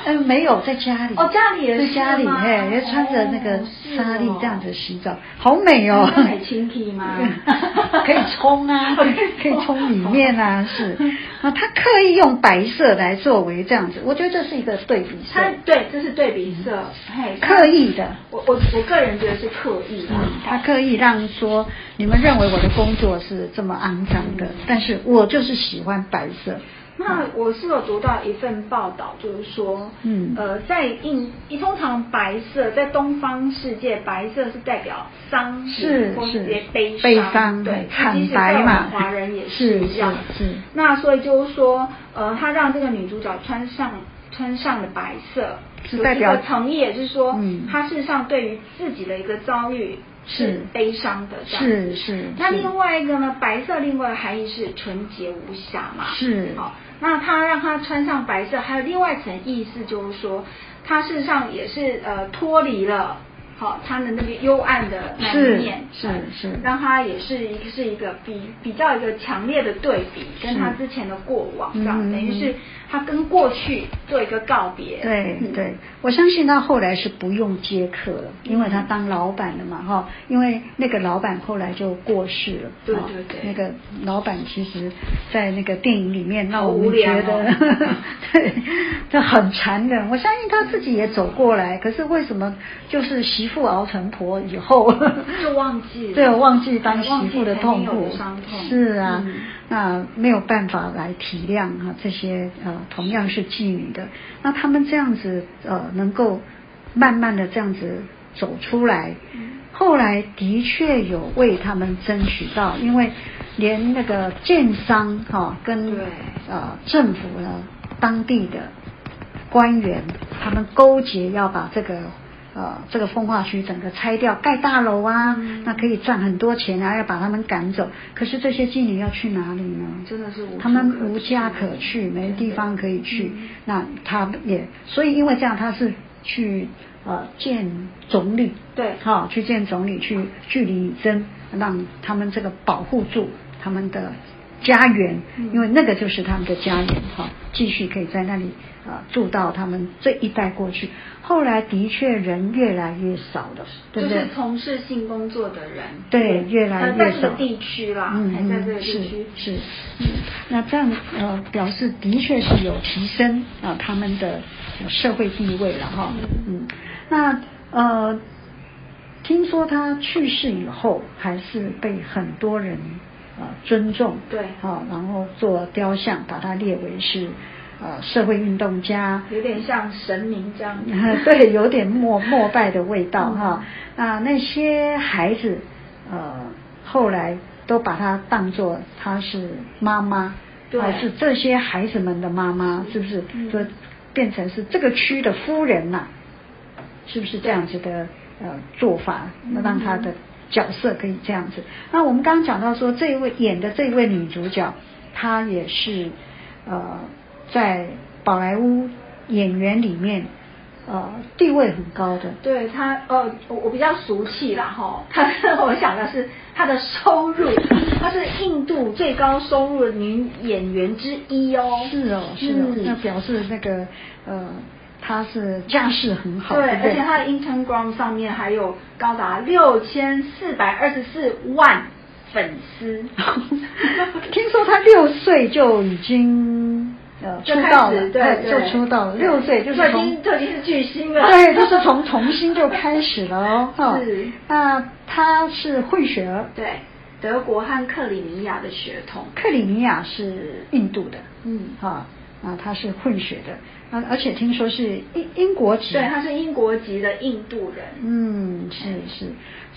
S2: 嗯，没有在家里。
S3: 哦，家里也
S2: 是在家里，哎，也穿着那个纱丽这样子洗澡，好美哦。
S3: 很清体吗？
S2: 可以冲啊，可以冲里面啊，是啊，他刻意用白色来作为这样子，我觉得这是一个对比色。
S3: 对，这是对比色，嘿，
S2: 刻意的。
S3: 我我我个人觉得是刻意的。
S2: 他刻意让说，你们认为我的工作是这么肮脏的，但是我就是喜欢白色。
S3: 那我是有读到一份报道，就是说，嗯，呃，在印，通常白色在东方世界，白色是代表伤
S2: 是
S3: 或是
S2: 悲
S3: 悲伤，
S2: 对，
S3: 其实在华人也是一样。
S2: 是，
S3: 那所以就是说，呃，他让这个女主角穿上穿上的白色，
S2: 是代表
S3: 诚意，也是说，嗯，她事实上对于自己的一个遭遇是。悲伤的，
S2: 是是。
S3: 那另外一个呢，白色另外的含义是纯洁无瑕嘛，
S2: 是。
S3: 好。那他让他穿上白色，还有另外一层意思，就是说，他事实上也是呃脱离了。好，他的那个幽暗的那一面，
S2: 是是，
S3: 让他也是一个是一个比比较一个强烈的对比，跟他之前的过往，这样等于是他跟过去做一个告别。
S2: 对对，我相信他后来是不用接客了，因为他当老板了嘛，哈，因为那个老板后来就过世了。
S3: 对对对，
S2: 那个老板其实，在那个电影里面让我们觉得，对，他很残忍。我相信他自己也走过来，可是为什么就是媳妇熬成婆以后
S3: 就忘记，
S2: 对，忘记当媳妇的痛苦，是啊，那没有办法来体谅哈这些呃同样是妓女的，那他们这样子呃能够慢慢的这样子走出来，后来的确有为他们争取到，因为连那个建商哈跟呃政府呢当地的。官员，他们勾结要把这个。呃，这个风化区整个拆掉盖大楼啊，那可以赚很多钱啊，要把他们赶走。可是这些妓女要去哪里呢？
S3: 真的是
S2: 他们无家可去，没地方可以去。那他也所以因为这样，他是去呃见总理，
S3: 对，
S2: 好去见总理去据理力争，让他们这个保护住他们的家园，因为那个就是他们的家园哈，继续可以在那里。啊，住到他们这一代过去，后来的确人越来越少了，对不对？
S3: 就是从事性工作的人，
S2: 对，越来越少。
S3: 地区啦，嗯还在这个
S2: 地区是。嗯，那这样呃，表示的确是有提升啊，他们的社会地位了哈。嗯，那呃，听说他去世以后，还是被很多人啊尊重，
S3: 对，
S2: 啊，然后做雕像，把它列为是。呃，社会运动家
S3: 有点像神明这样，
S2: 对，有点膜膜拜的味道哈。啊，那些孩子呃，后来都把他当做他是妈妈，
S3: 对，
S2: 是这些孩子们的妈妈，是不是？就变成是这个区的夫人呐？是不是这样子的呃做法？那让他的角色可以这样子。那我们刚刚讲到说，这一位演的这一位女主角，她也是呃。在宝莱坞演员里面，呃，地位很高的。
S3: 对他，呃，我我比较俗气啦，哈。他我想的是他的收入，他是印度最高收入的女演员之一哦。
S2: 是哦，是哦，那表示那个呃，她是家世很好。对，而
S3: 且她的 Instagram 上面还有高达六千四百二十四万粉丝。
S2: 听说她六岁就已经。呃，出道了，对，就出道了，六岁就是从，
S3: 就已经是巨星了，
S2: 对，就是从童星就开始了哦。是，那他是混血儿，
S3: 对，德国和克里米亚的血统。
S2: 克里米亚是印度的，嗯，哈，啊，他是混血的，啊，而且听说是英英国籍，
S3: 对，他是英国籍的印度人。
S2: 嗯，是是，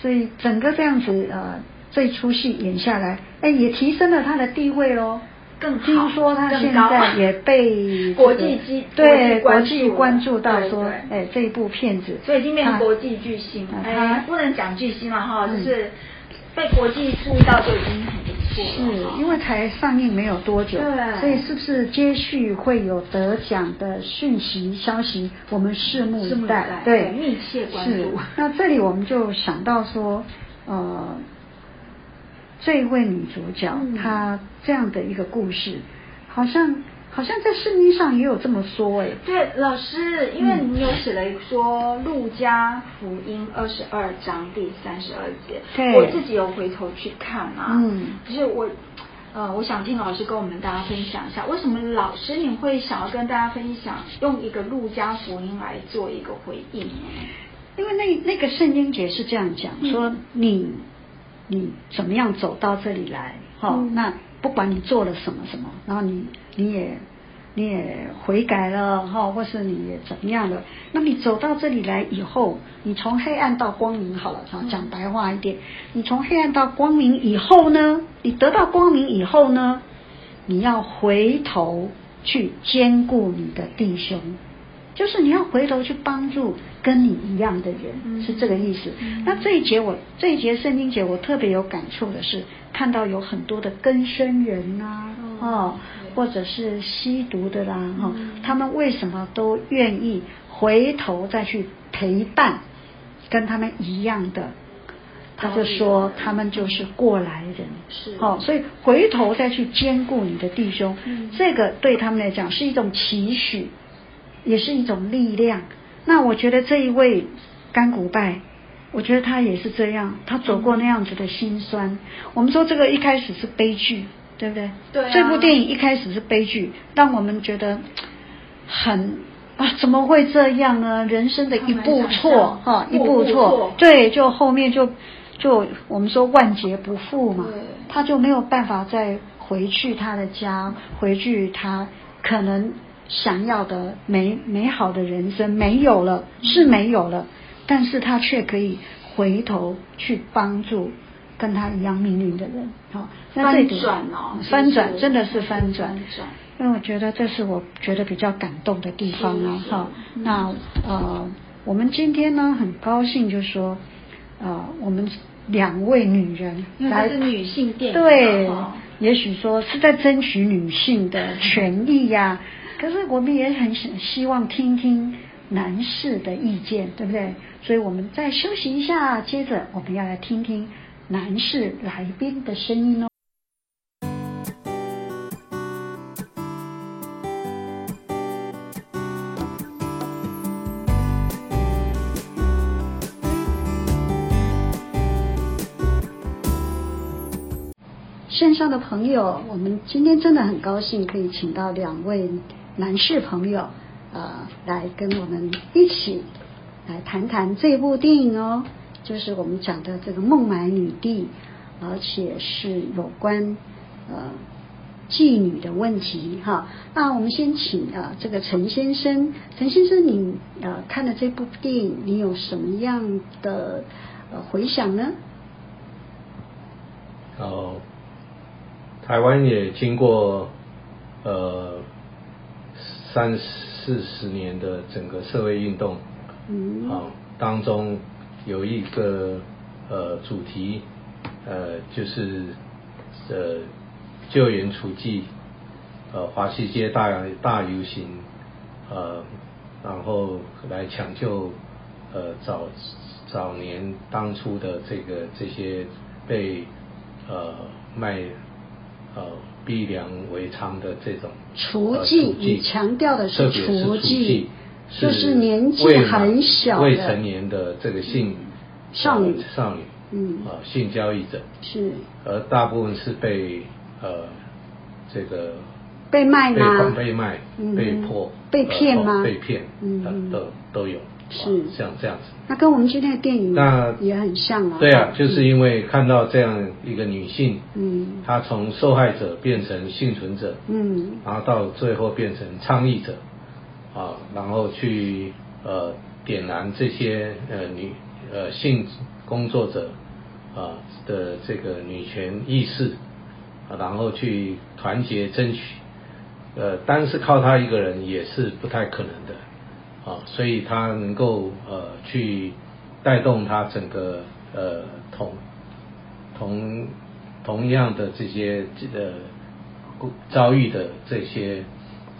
S2: 所以整个这样子呃，这出戏演下来，哎，也提升了他的地位喽。听说他现在 也被
S3: 国际机
S2: 对国际关注到说，哎，这一部片子，
S3: 所以已经变成国际巨星。哎，不能讲巨星了哈，就是被国际注意到就已经很不错
S2: 是因为才上映没有多久，
S3: 对，
S2: 所以是不是接续会有得奖的讯息消息？我们拭目以待，
S3: 对，密切关注。
S2: 那这里我们就想到说，呃。这一位女主角，她这样的一个故事，好像好像在圣经上也有这么说哎。
S3: 对，老师，因为你有写了一说《路加福音》二十二章第三十二节，对我自己有回头去看啊。嗯。就是我，呃，我想听老师跟我们大家分享一下，为什么老师你会想要跟大家分享，用一个《路加福音》来做一个回应呢？
S2: 因为那那个圣经节是这样讲，说你。你怎么样走到这里来？哈，那不管你做了什么什么，然后你你也你也悔改了哈，或是你也怎么样了？那你走到这里来以后，你从黑暗到光明好了，哈，讲白话一点，你从黑暗到光明以后呢，你得到光明以后呢，你要回头去兼顾你的弟兄。就是你要回头去帮助跟你一样的人，是这个意思。那这一节我这一节圣经节我特别有感触的是，看到有很多的根生人呐，哦，或者是吸毒的啦，哈，他们为什么都愿意回头再去陪伴跟他们一样的？他就说他们就是过来人，
S3: 是。
S2: 哦，所以回头再去兼顾你的弟兄，这个对他们来讲是一种期许。也是一种力量。那我觉得这一位甘古拜，我觉得他也是这样，他走过那样子的心酸。我们说这个一开始是悲剧，对不对？
S3: 对。
S2: 这部电影一开始是悲剧，让我们觉得很啊，怎么会这样呢？人生的一步错哈，一步错，对，就后面就就我们说万劫不复嘛，他就没有办法再回去他的家，回去他可能。想要的美美好的人生没有了，是没有了，但是他却可以回头去帮助跟他一样命运的人，好，
S3: 翻转哦，
S2: 翻转真的是翻转，因为我觉得这是我觉得比较感动的地方啊，哈。那呃，我们今天呢很高兴，就是说呃，我们两位女人
S3: 来是女性电影，
S2: 对，也许说是在争取女性的权益呀。可是我们也很希望听听男士的意见，对不对？所以我们再休息一下，接着我们要来听听男士来宾的声音哦。线上的朋友，我们今天真的很高兴可以请到两位男士朋友，呃，来跟我们一起来谈谈这部电影哦，就是我们讲的这个《孟买女帝》，而且是有关呃妓女的问题哈。那我们先请啊这个陈先生，陈先生，你呃看了这部电影，你有什么样的回想呢？
S4: 哦。台湾也经过呃三四十年的整个社会运动，嗯，啊当中有一个呃主题呃就是呃救援处计呃华西街大大游行呃然后来抢救呃早早年当初的这个这些被呃卖。呃，逼良为娼的这种
S2: 雏妓，你强调的是雏妓，就是年纪很小
S4: 未成年的这个性
S2: 少女。
S4: 少女，嗯，啊，性交易者。
S2: 是，
S4: 而大部分是被呃这个
S2: 被卖吗？
S4: 被卖、被迫、
S2: 被骗吗？
S4: 被骗，嗯，都都有。是。像这样子，
S2: 那跟我们今天的电影那也很像啊。
S4: 对啊，就是因为看到这样一个女性，嗯，她从受害者变成幸存者，嗯，然后到最后变成倡议者，啊，然后去呃点燃这些呃女呃性工作者啊的这个女权意识，啊，然后去团结争取，呃，单是靠她一个人也是不太可能的。啊，所以他能够呃去带动他整个呃同同同样的这些呃遭遇的这些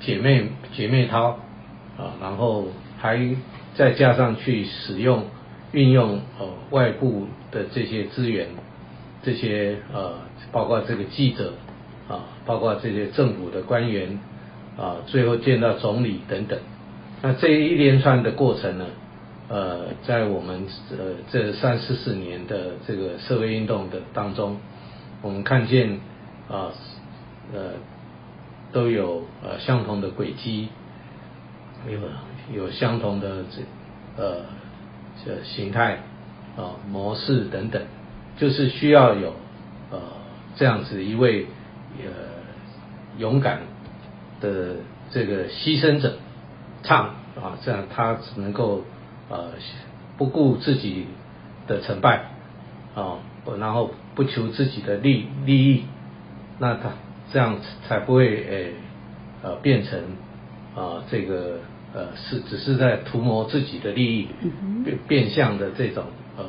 S4: 姐妹姐妹淘啊，然后还再加上去使用运用呃外部的这些资源，这些呃包括这个记者啊，包括这些政府的官员啊，最后见到总理等等。那这一连串的过程呢，呃，在我们呃这三四四年的这个社会运动的当中，我们看见啊呃都有呃相同的轨迹，有有相同的这呃这形态啊模式等等，就是需要有呃这样子一位呃勇敢的这个牺牲者。唱啊，这样他只能够呃不顾自己的成败啊，然后不求自己的利利益，那他这样才不会诶呃变成啊这个呃是只是在图谋自己的利益，变变相的这种呃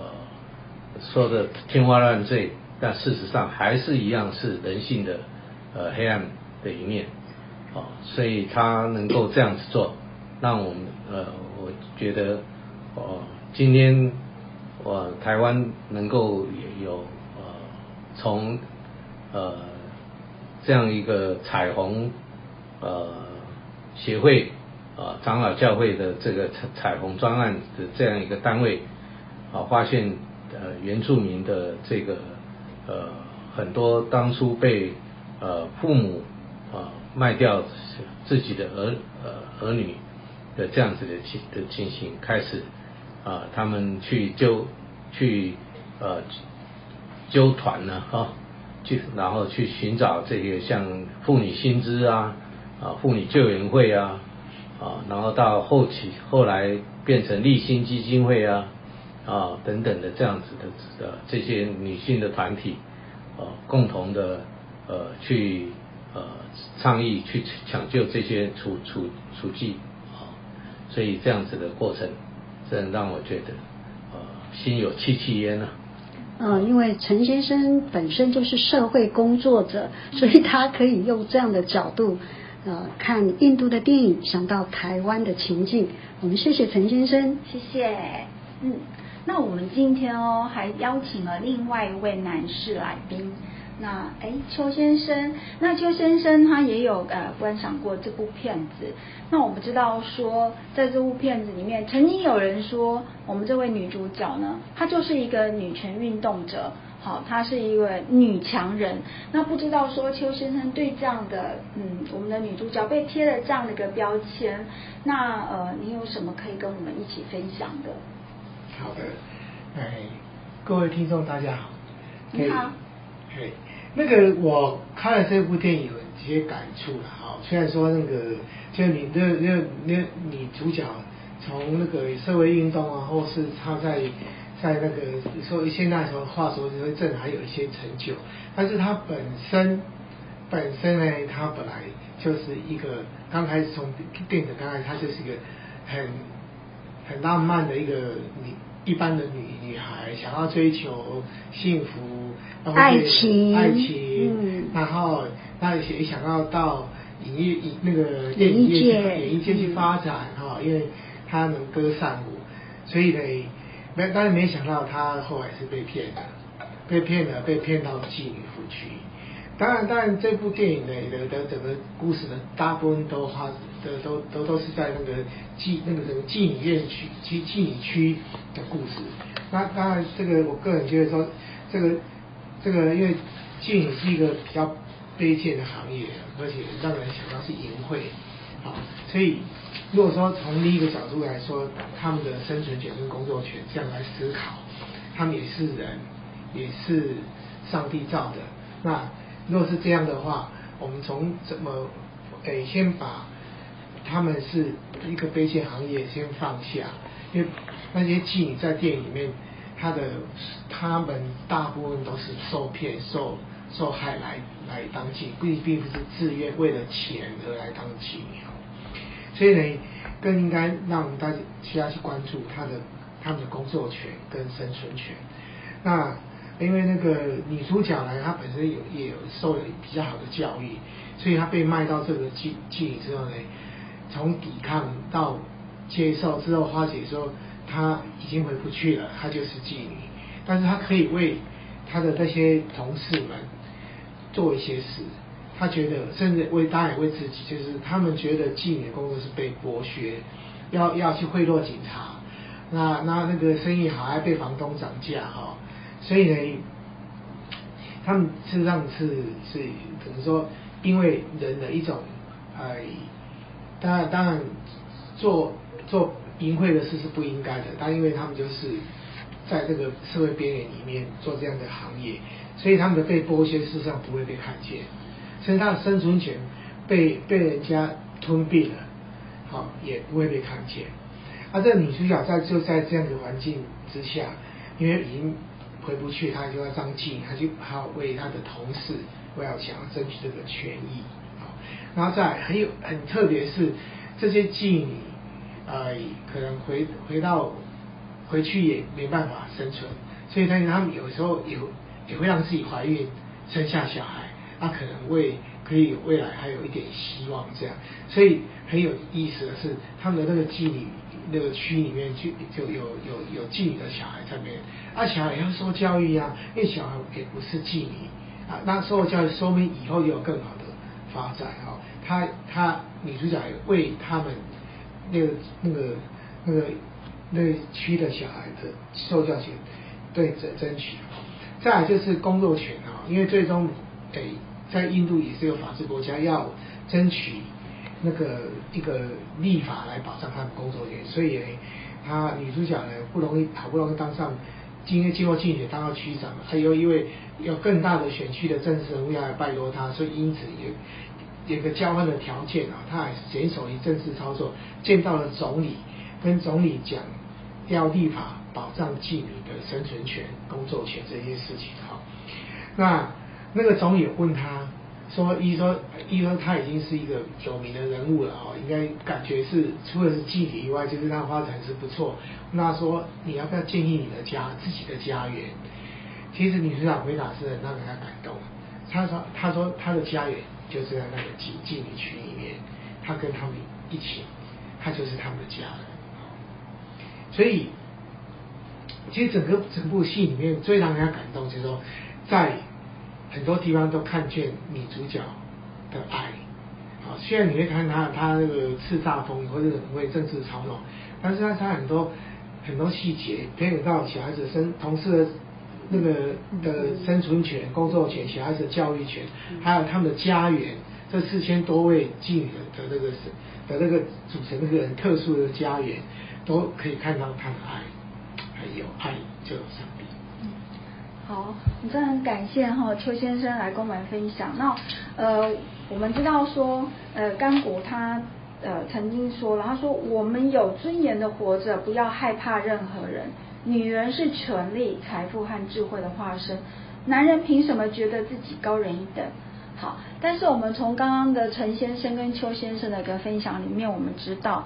S4: 说的天花乱坠，但事实上还是一样是人性的呃黑暗的一面啊，所以他能够这样子做。让我们呃，我觉得哦，今天我台湾能够有呃，从呃这样一个彩虹呃协会啊长老教会的这个彩彩虹专案的这样一个单位啊，发现呃原住民的这个呃很多当初被呃父母啊卖掉自己的儿呃儿女。的这样子的情的情形开始啊，他们去纠去呃纠团呢哈，去然后去寻找这些像妇女薪资啊啊妇女救援会啊啊，然后到后期后来变成立新基金会啊啊等等的这样子的呃这些女性的团体啊共同的呃去呃倡议去抢救这些雏雏雏妓啊，所以这样子的过程，真让我觉得呃心有戚戚焉啊。
S2: 嗯，因为陈先生本身就是社会工作者，所以他可以用这样的角度呃看印度的电影，想到台湾的情境。我们谢谢陈先生，
S3: 谢谢。嗯，那我们今天哦还邀请了另外一位男士来宾。那哎，邱先生，那邱先生他也有呃观赏过这部片子。那我们知道说，在这部片子里面，曾经有人说，我们这位女主角呢，她就是一个女权运动者，好，她是一位女强人。那不知道说，邱先生对这样的嗯，我们的女主角被贴了这样的一个标签，那呃，你有什么可以跟我们一起分享的？
S5: 好的，哎，各位听众大家好，
S3: 你好，
S5: 嘿。那个我看了这部电影有一些感触了哈，虽然说那个就你那那那女主角从那个社会运动啊，或是她在在那个说现在时候话说就是正还有一些成就，但是她本身本身呢，她本来就是一个刚开始从电影刚开始，她就是一个很很浪漫的一个女一般的女女孩，想要追求幸福。
S2: 爱情，
S5: 爱情，然后那也想要到影艺影那个电影业、演艺界去发展哈，因为她能歌善舞，所以呢，没当然没想到她后来是被骗的，被骗了，被骗到妓女服去。当然，当然这部电影呢的的整个故事呢，大部分都哈的都都都是在那个妓那个什么妓女院区、妓妓女区的故事。那当然，这个我个人觉得说这个。这个因为妓女是一个比较卑贱的行业，而且让人想到是淫秽，好，所以如果说从另一个角度来说，他们的生存权跟工作权这样来思考，他们也是人，也是上帝造的。那如果是这样的话，我们从怎么诶先把他们是一个卑贱行业先放下，因为那些妓女在店里面。她的他们大部分都是受骗、受受害来来当妓，并并不是自愿为了钱而来当妓女。所以呢，更应该让大家需要去关注他的他们的工作权跟生存权。那因为那个女主角呢，她本身有也有受了比较好的教育，所以她被卖到这个妓妓女之后呢，从抵抗到接受之后，花姐说。她已经回不去了，她就是妓女，但是她可以为她的那些同事们做一些事。她觉得，甚至为当然为自己，就是他们觉得妓女的工作是被剥削，要要去贿赂警察，那那那个生意好还被房东涨价哈，所以呢，他们事实上是是可能说，因为人的一种哎，当然当然做做。淫秽的事是不应该的，但因为他们就是在这个社会边缘里面做这样的行业，所以他们的被剥削事实上不会被看见，甚至他的生存权被被人家吞并了，好也不会被看见。而这个女主角在就在这样的环境之下，因为已经回不去，她就要张妓，她就还要为她的同事，我要想要争取这个权益，啊，然后再很有很特别是这些妓女。呃，可能回回到回去也没办法生存，所以但是他们有时候也也会让自己怀孕生下小孩，那可能为可以未来还有一点希望这样，所以很有意思的是，他们的那个妓女那个区里面就就有有有妓女的小孩在那边，啊小孩也要受教育呀，因为小孩也不是妓女啊，那受教育说明以后也有更好的发展啊，他他女主角为他们。那个那个那个那个区的小孩的受教权对争争取，再来就是工作权啊，因为最终得在印度也是个法治国家，要争取那个一个立法来保障他们工作权，所以他女主角呢不容易好不容易当上，今天经过竞选当到区长，还有因为有更大的选区的政治人物要来拜托他，所以因此也。有个交换的条件啊，他还是坚守于政治操作，见到了总理，跟总理讲要立法保障妓女的生存权、工作权这些事情哈。那那个总理问他说一说一说他已经是一个有名的人物了哦，应该感觉是除了是妓女以外，就是他发展是不错。那说你要不要建议你的家自己的家园？其实女主角回答是很让人家感动。他说他说他的家园就是在那个妓妓女群里面，他跟他们一起，他就是他们的家人。所以其实整个整部戏里面最让人家感动，就是说在。很多地方都看见女主角的爱，啊，虽然你会看她她那个叱咤风云或者很会政治操弄，但是她她很多很多细节，牵扯到小孩子生同事的那个的生存权、工作权、小孩子的教育权，还有他们的家园，这四千多位妓女的的那个的那个组成那个很特殊的家园，都可以看到他的爱，还有爱就有上帝。
S3: 好，我真的很感谢哈邱先生来跟我们分享。那呃，我们知道说呃甘谷他呃曾经说了，他说我们有尊严的活着，不要害怕任何人。女人是权力、财富和智慧的化身，男人凭什么觉得自己高人一等？好，但是我们从刚刚的陈先生跟邱先生的一个分享里面，我们知道。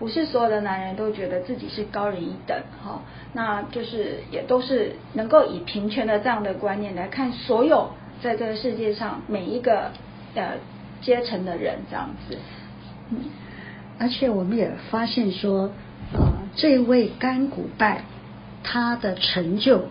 S3: 不是所有的男人都觉得自己是高人一等，哈，那就是也都是能够以平权的这样的观念来看所有在这个世界上每一个呃阶层的人这样子，
S2: 嗯，而且我们也发现说，呃，这位甘古拜他的成就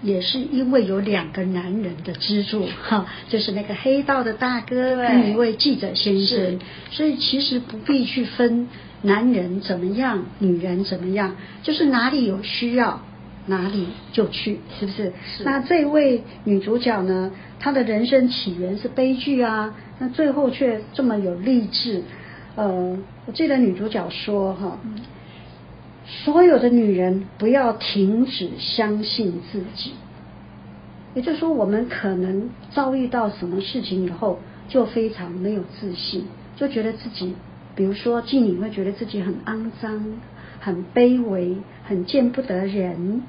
S2: 也是因为有两个男人的资助，哈，就是那个黑道的大哥跟一位记者先生，所以其实不必去分。男人怎么样，女人怎么样，就是哪里有需要，哪里就去，是不是？那这位女主角呢？她的人生起源是悲剧啊，那最后却这么有励志。呃，我记得女主角说哈，所有的女人不要停止相信自己。也就是说，我们可能遭遇到什么事情以后，就非常没有自信，就觉得自己。比如说，妓女会觉得自己很肮脏、很卑微、很见不得人。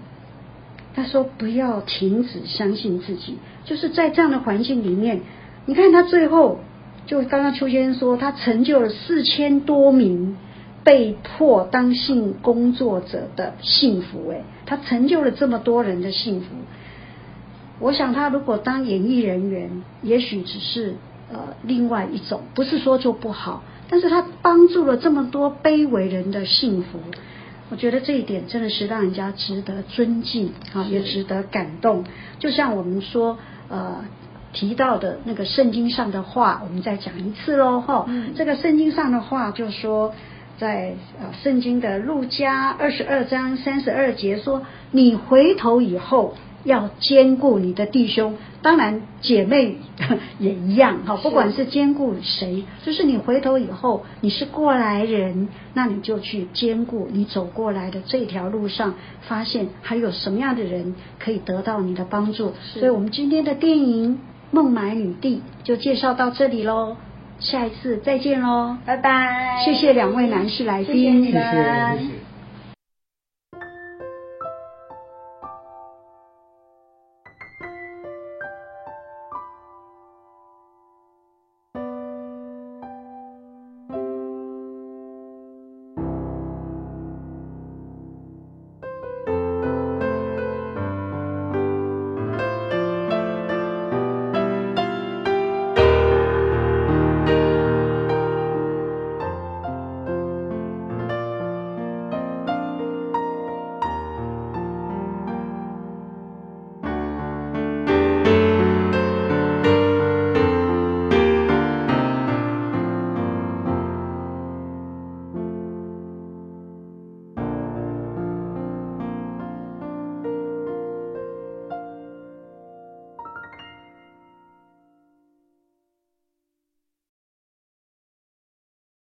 S2: 他说：“不要停止相信自己。”就是在这样的环境里面，你看他最后，就刚刚邱先生说，他成就了四千多名被迫当性工作者的幸福。哎，他成就了这么多人的幸福。我想，他如果当演艺人员，也许只是呃另外一种，不是说就不好。但是他帮助了这么多卑微人的幸福，我觉得这一点真的是让人家值得尊敬啊，也值得感动。就像我们说呃提到的那个圣经上的话，我们再讲一次喽哈。这个圣经上的话就说，在呃圣经的路加二十二章三十二节说，你回头以后。要兼顾你的弟兄，当然姐妹 也一样哈。不管是兼顾谁，就是你回头以后，你是过来人，那你就去兼顾你走过来的这条路上，发现还有什么样的人可以得到你的帮助。所以我们今天的电影《孟买女帝》就介绍到这里喽，下一次再见喽，
S3: 拜拜。
S2: 谢谢两位男士来宾，
S5: 谢谢。